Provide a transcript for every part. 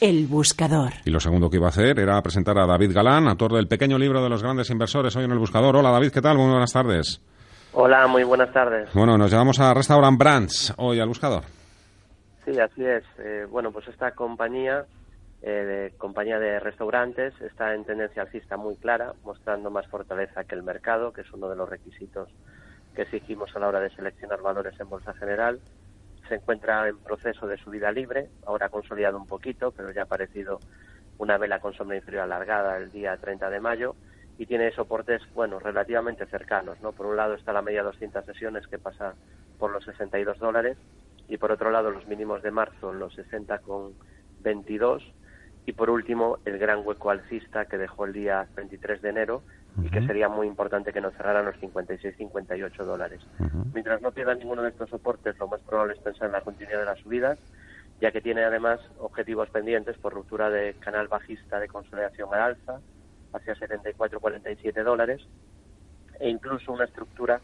El Buscador. Y lo segundo que iba a hacer era presentar a David Galán, autor del pequeño libro de los grandes inversores, hoy en El Buscador. Hola David, ¿qué tal? Muy buenas tardes. Hola, muy buenas tardes. Bueno, nos llevamos a Restaurant Brands hoy al Buscador. Sí, así es. Eh, bueno, pues esta compañía, eh, compañía de restaurantes, está en tendencia alcista muy clara, mostrando más fortaleza que el mercado, que es uno de los requisitos que exigimos a la hora de seleccionar valores en Bolsa General se encuentra en proceso de subida libre, ahora ha consolidado un poquito, pero ya ha aparecido una vela con sombra inferior alargada el día 30 de mayo y tiene soportes, bueno, relativamente cercanos, ¿no? Por un lado está la media 200 sesiones que pasa por los 62 dólares y por otro lado los mínimos de marzo los 60 con 22 y por último el gran hueco alcista que dejó el día 23 de enero y que sería muy importante que no cerraran los 56-58 dólares. Mientras no pierda ninguno de estos soportes, lo más probable es pensar en la continuidad de las subidas, ya que tiene además objetivos pendientes por ruptura de canal bajista de consolidación al alza hacia 74-47 dólares e incluso una estructura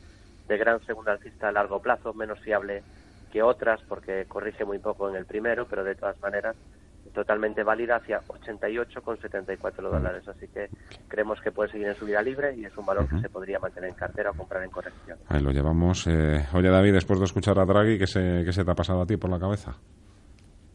de gran segunda alcista a largo plazo, menos fiable que otras porque corrige muy poco en el primero, pero de todas maneras totalmente válida hacia 88,74 dólares. Así que creemos que puede seguir en subida libre y es un valor que se podría mantener en cartera o comprar en corrección. Ahí lo llevamos. Eh, oye, David, después de escuchar a Draghi, ¿qué se, ¿qué se te ha pasado a ti por la cabeza?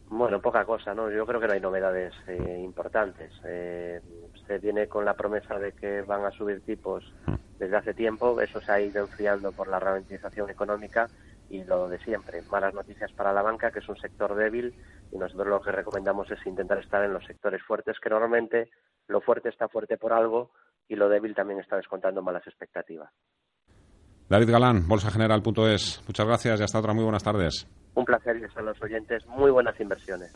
Bueno, poca cosa, ¿no? Yo creo que no hay novedades eh, importantes. Eh, se viene con la promesa de que van a subir tipos desde hace tiempo. Eso se ha ido enfriando por la ralentización económica y lo de siempre, malas noticias para la banca, que es un sector débil, y nosotros lo que recomendamos es intentar estar en los sectores fuertes, que normalmente lo fuerte está fuerte por algo y lo débil también está descontando malas expectativas. David Galán, bolsageneral.es. Muchas gracias y hasta otra muy buenas tardes. Un placer y a los oyentes. Muy buenas inversiones.